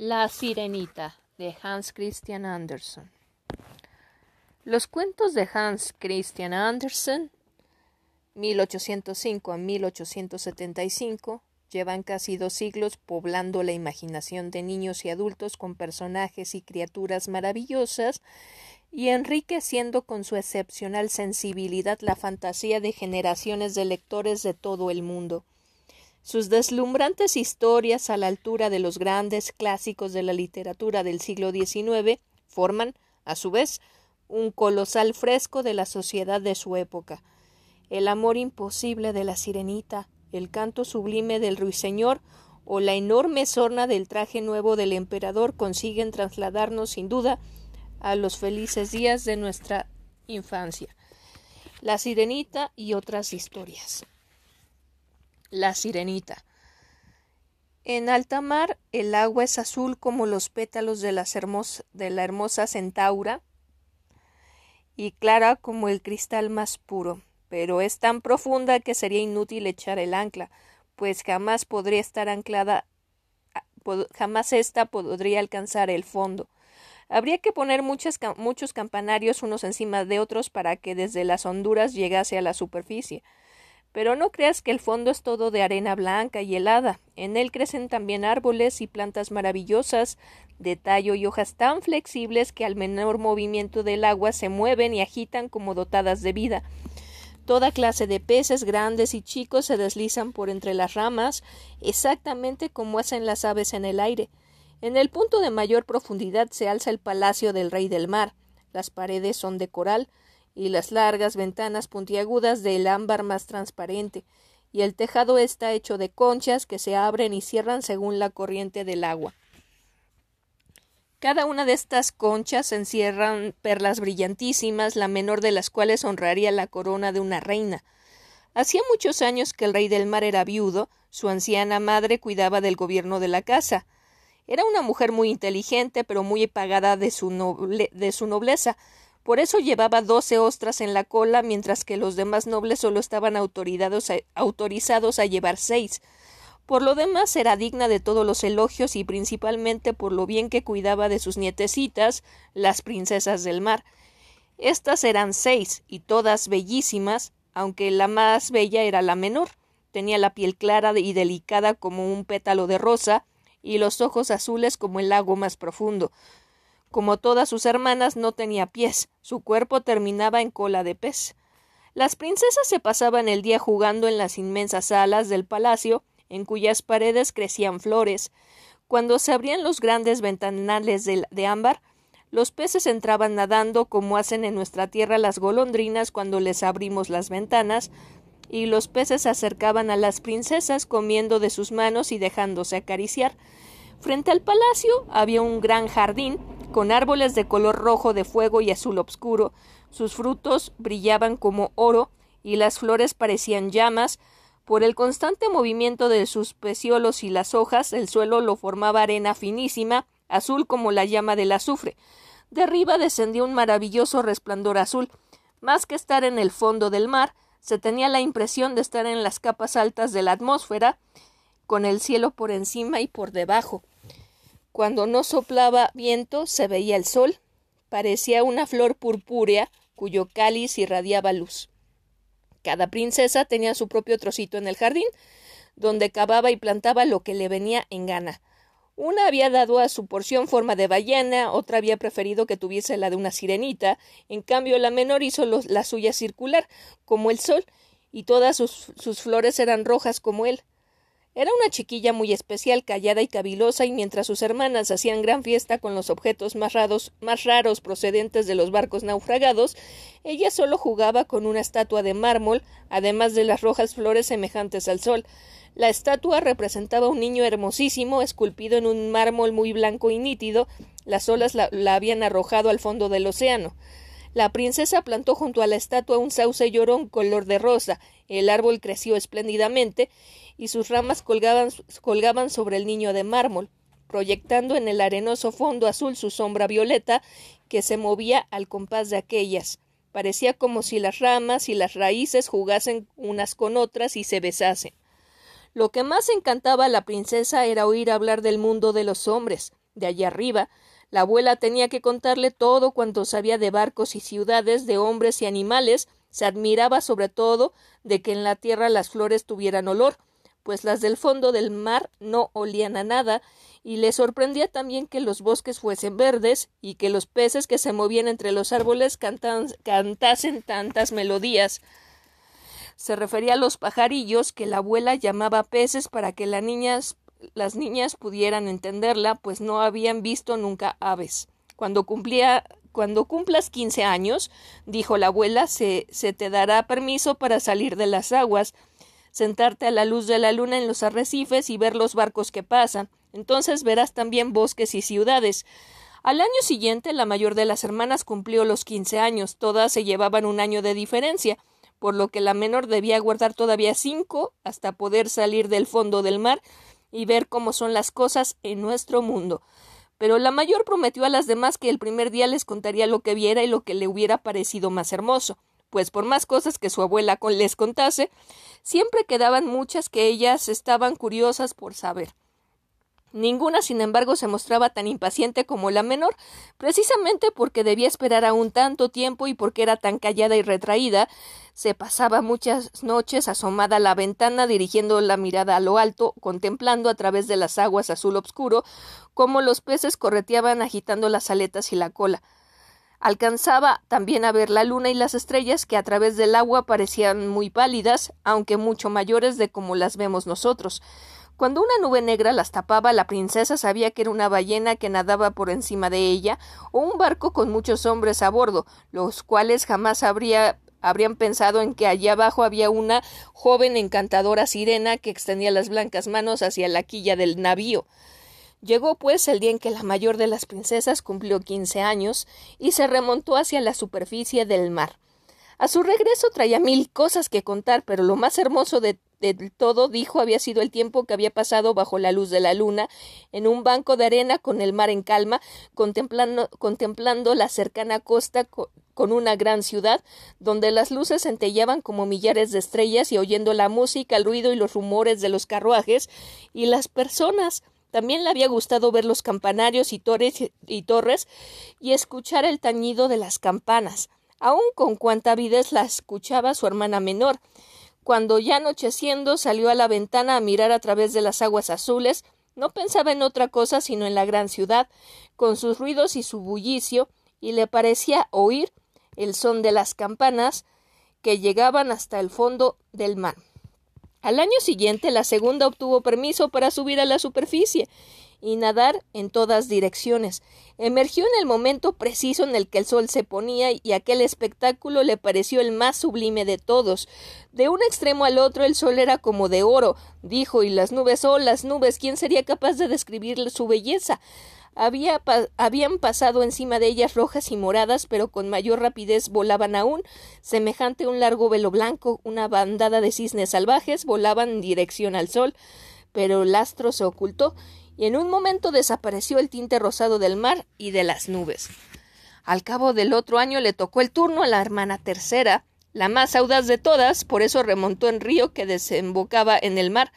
La Sirenita de Hans Christian Andersen. Los cuentos de Hans Christian Andersen, 1805 a 1875, llevan casi dos siglos poblando la imaginación de niños y adultos con personajes y criaturas maravillosas y enriqueciendo con su excepcional sensibilidad la fantasía de generaciones de lectores de todo el mundo. Sus deslumbrantes historias a la altura de los grandes clásicos de la literatura del siglo XIX forman, a su vez, un colosal fresco de la sociedad de su época. El amor imposible de la sirenita, el canto sublime del ruiseñor o la enorme sorna del traje nuevo del emperador consiguen trasladarnos sin duda a los felices días de nuestra infancia. La sirenita y otras historias. La sirenita. En alta mar el agua es azul como los pétalos de, de la hermosa centaura y clara como el cristal más puro, pero es tan profunda que sería inútil echar el ancla, pues jamás podría estar anclada, jamás ésta podría alcanzar el fondo. Habría que poner muchos campanarios unos encima de otros para que desde las honduras llegase a la superficie. Pero no creas que el fondo es todo de arena blanca y helada. En él crecen también árboles y plantas maravillosas, de tallo y hojas tan flexibles que al menor movimiento del agua se mueven y agitan como dotadas de vida. Toda clase de peces grandes y chicos se deslizan por entre las ramas, exactamente como hacen las aves en el aire. En el punto de mayor profundidad se alza el palacio del rey del mar. Las paredes son de coral, y las largas ventanas puntiagudas del ámbar más transparente, y el tejado está hecho de conchas que se abren y cierran según la corriente del agua. Cada una de estas conchas encierran perlas brillantísimas, la menor de las cuales honraría la corona de una reina. Hacía muchos años que el rey del mar era viudo, su anciana madre cuidaba del gobierno de la casa. Era una mujer muy inteligente, pero muy pagada de su, de su nobleza, por eso llevaba doce ostras en la cola, mientras que los demás nobles solo estaban autorizados a llevar seis. Por lo demás era digna de todos los elogios y principalmente por lo bien que cuidaba de sus nietecitas, las princesas del mar. Estas eran seis, y todas bellísimas, aunque la más bella era la menor. Tenía la piel clara y delicada como un pétalo de rosa, y los ojos azules como el lago más profundo. Como todas sus hermanas, no tenía pies, su cuerpo terminaba en cola de pez. Las princesas se pasaban el día jugando en las inmensas salas del palacio, en cuyas paredes crecían flores. Cuando se abrían los grandes ventanales de, ámbar, los peces entraban nadando como hacen en nuestra tierra las golondrinas cuando les abrimos las ventanas, y los peces se acercaban a las princesas comiendo de sus manos y dejándose acariciar. Frente al palacio había un gran jardín con árboles de color rojo de fuego y azul obscuro. Sus frutos brillaban como oro y las flores parecían llamas. Por el constante movimiento de sus peciolos y las hojas, el suelo lo formaba arena finísima, azul como la llama del azufre. De arriba descendía un maravilloso resplandor azul. Más que estar en el fondo del mar, se tenía la impresión de estar en las capas altas de la atmósfera, con el cielo por encima y por debajo. Cuando no soplaba viento se veía el sol. Parecía una flor purpúrea cuyo cáliz irradiaba luz. Cada princesa tenía su propio trocito en el jardín, donde cavaba y plantaba lo que le venía en gana. Una había dado a su porción forma de ballena, otra había preferido que tuviese la de una sirenita, en cambio la menor hizo la suya circular, como el sol, y todas sus, sus flores eran rojas como él. Era una chiquilla muy especial, callada y cavilosa, y mientras sus hermanas hacían gran fiesta con los objetos más raros, más raros procedentes de los barcos naufragados, ella solo jugaba con una estatua de mármol, además de las rojas flores semejantes al sol. La estatua representaba un niño hermosísimo, esculpido en un mármol muy blanco y nítido. Las olas la, la habían arrojado al fondo del océano. La princesa plantó junto a la estatua un sauce llorón color de rosa. El árbol creció espléndidamente y sus ramas colgaban, colgaban sobre el niño de mármol, proyectando en el arenoso fondo azul su sombra violeta que se movía al compás de aquellas. Parecía como si las ramas y las raíces jugasen unas con otras y se besasen. Lo que más encantaba a la princesa era oír hablar del mundo de los hombres, de allá arriba. La abuela tenía que contarle todo cuanto sabía de barcos y ciudades, de hombres y animales. Se admiraba sobre todo de que en la tierra las flores tuvieran olor, pues las del fondo del mar no olían a nada, y le sorprendía también que los bosques fuesen verdes y que los peces que se movían entre los árboles cantasen tantas melodías. Se refería a los pajarillos que la abuela llamaba peces para que las niñas, las niñas pudieran entenderla, pues no habían visto nunca aves. Cuando cumplía cuando cumplas quince años, dijo la abuela, se, se te dará permiso para salir de las aguas, sentarte a la luz de la luna en los arrecifes y ver los barcos que pasan. Entonces verás también bosques y ciudades. Al año siguiente, la mayor de las hermanas cumplió los quince años. Todas se llevaban un año de diferencia por lo que la menor debía guardar todavía cinco hasta poder salir del fondo del mar y ver cómo son las cosas en nuestro mundo. Pero la mayor prometió a las demás que el primer día les contaría lo que viera y lo que le hubiera parecido más hermoso, pues por más cosas que su abuela les contase, siempre quedaban muchas que ellas estaban curiosas por saber. Ninguna, sin embargo, se mostraba tan impaciente como la menor, precisamente porque debía esperar aún tanto tiempo y porque era tan callada y retraída, se pasaba muchas noches asomada a la ventana, dirigiendo la mirada a lo alto, contemplando a través de las aguas azul obscuro cómo los peces correteaban agitando las aletas y la cola. Alcanzaba también a ver la luna y las estrellas que a través del agua parecían muy pálidas, aunque mucho mayores de como las vemos nosotros. Cuando una nube negra las tapaba, la princesa sabía que era una ballena que nadaba por encima de ella, o un barco con muchos hombres a bordo, los cuales jamás habría habrían pensado en que allá abajo había una joven encantadora sirena que extendía las blancas manos hacia la quilla del navío. Llegó pues el día en que la mayor de las princesas cumplió quince años y se remontó hacia la superficie del mar. A su regreso traía mil cosas que contar, pero lo más hermoso de del todo, dijo, había sido el tiempo que había pasado bajo la luz de la luna, en un banco de arena con el mar en calma, contemplando, contemplando la cercana costa con una gran ciudad, donde las luces centellaban como millares de estrellas y oyendo la música, el ruido y los rumores de los carruajes y las personas. También le había gustado ver los campanarios y torres y, torres y escuchar el tañido de las campanas, aun con cuanta avidez la escuchaba su hermana menor. Cuando ya anocheciendo salió a la ventana a mirar a través de las aguas azules, no pensaba en otra cosa sino en la gran ciudad, con sus ruidos y su bullicio, y le parecía oír el son de las campanas que llegaban hasta el fondo del mar. Al año siguiente la segunda obtuvo permiso para subir a la superficie y nadar en todas direcciones. Emergió en el momento preciso en el que el sol se ponía y aquel espectáculo le pareció el más sublime de todos. De un extremo al otro el sol era como de oro, dijo, y las nubes, oh las nubes, ¿quién sería capaz de describir su belleza? Había habían pasado encima de ellas rojas y moradas, pero con mayor rapidez volaban aún, semejante a un largo velo blanco, una bandada de cisnes salvajes volaban en dirección al sol, pero el astro se ocultó, y en un momento desapareció el tinte rosado del mar y de las nubes. Al cabo del otro año le tocó el turno a la hermana tercera, la más audaz de todas, por eso remontó en río que desembocaba en el mar,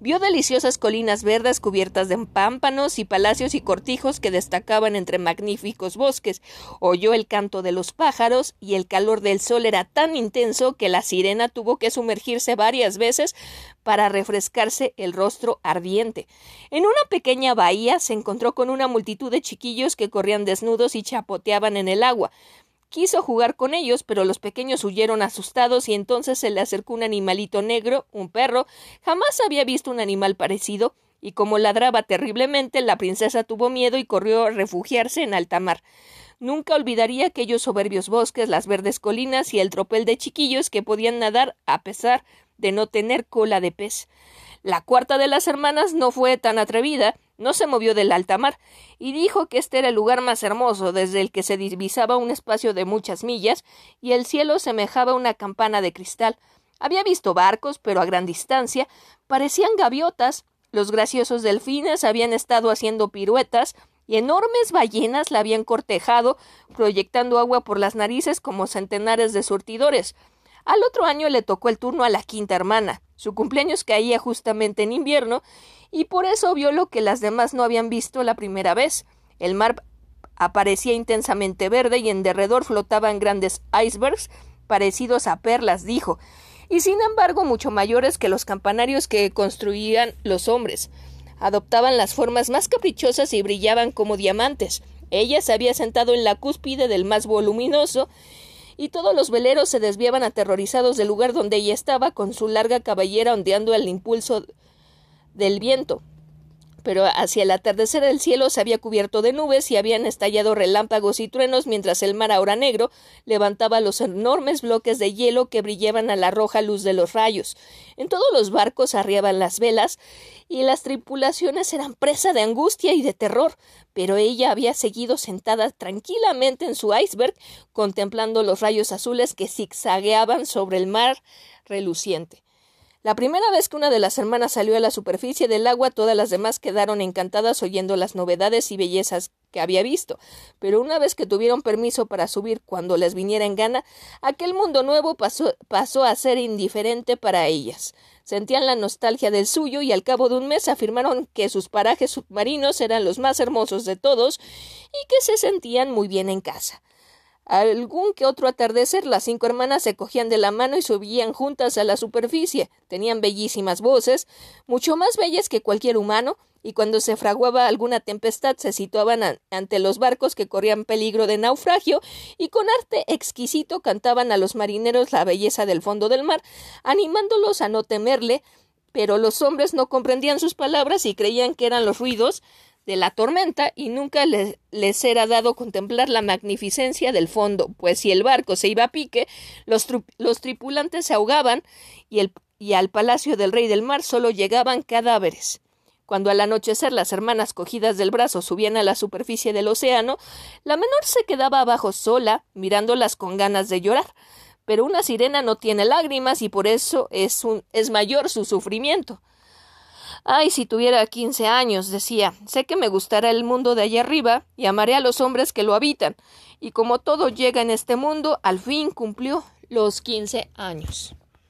Vio deliciosas colinas verdes cubiertas de pámpanos y palacios y cortijos que destacaban entre magníficos bosques. Oyó el canto de los pájaros y el calor del sol era tan intenso que la sirena tuvo que sumergirse varias veces para refrescarse el rostro ardiente. En una pequeña bahía se encontró con una multitud de chiquillos que corrían desnudos y chapoteaban en el agua. Quiso jugar con ellos, pero los pequeños huyeron asustados y entonces se le acercó un animalito negro, un perro. Jamás había visto un animal parecido, y como ladraba terriblemente, la princesa tuvo miedo y corrió a refugiarse en alta mar. Nunca olvidaría aquellos soberbios bosques, las verdes colinas y el tropel de chiquillos que podían nadar a pesar de no tener cola de pez. La cuarta de las hermanas no fue tan atrevida, no se movió del alta mar, y dijo que este era el lugar más hermoso, desde el que se divisaba un espacio de muchas millas, y el cielo semejaba una campana de cristal. Había visto barcos, pero a gran distancia, parecían gaviotas, los graciosos delfines habían estado haciendo piruetas, y enormes ballenas la habían cortejado, proyectando agua por las narices como centenares de surtidores. Al otro año le tocó el turno a la quinta hermana. Su cumpleaños caía justamente en invierno, y por eso vio lo que las demás no habían visto la primera vez. El mar aparecía intensamente verde y en derredor flotaban grandes icebergs parecidos a perlas, dijo, y sin embargo mucho mayores que los campanarios que construían los hombres. Adoptaban las formas más caprichosas y brillaban como diamantes. Ella se había sentado en la cúspide del más voluminoso y todos los veleros se desviaban aterrorizados del lugar donde ella estaba, con su larga cabellera ondeando al impulso del viento pero hacia el atardecer el cielo se había cubierto de nubes y habían estallado relámpagos y truenos mientras el mar ahora negro levantaba los enormes bloques de hielo que brillaban a la roja luz de los rayos. En todos los barcos arriaban las velas y las tripulaciones eran presa de angustia y de terror, pero ella había seguido sentada tranquilamente en su iceberg contemplando los rayos azules que zigzagueaban sobre el mar reluciente. La primera vez que una de las hermanas salió a la superficie del agua, todas las demás quedaron encantadas oyendo las novedades y bellezas que había visto. Pero una vez que tuvieron permiso para subir cuando les viniera en gana, aquel mundo nuevo pasó, pasó a ser indiferente para ellas. Sentían la nostalgia del suyo y al cabo de un mes afirmaron que sus parajes submarinos eran los más hermosos de todos y que se sentían muy bien en casa. Algún que otro atardecer las cinco hermanas se cogían de la mano y subían juntas a la superficie. Tenían bellísimas voces, mucho más bellas que cualquier humano, y cuando se fraguaba alguna tempestad se situaban ante los barcos que corrían peligro de naufragio y con arte exquisito cantaban a los marineros la belleza del fondo del mar, animándolos a no temerle, pero los hombres no comprendían sus palabras y creían que eran los ruidos de la tormenta y nunca les era dado contemplar la magnificencia del fondo, pues si el barco se iba a pique, los, los tripulantes se ahogaban y, el, y al palacio del rey del mar solo llegaban cadáveres. Cuando al anochecer las hermanas cogidas del brazo subían a la superficie del océano, la menor se quedaba abajo sola, mirándolas con ganas de llorar. Pero una sirena no tiene lágrimas y por eso es, un, es mayor su sufrimiento. Ay, si tuviera quince años, decía, sé que me gustará el mundo de allá arriba y amaré a los hombres que lo habitan. Y como todo llega en este mundo, al fin cumplió los quince años.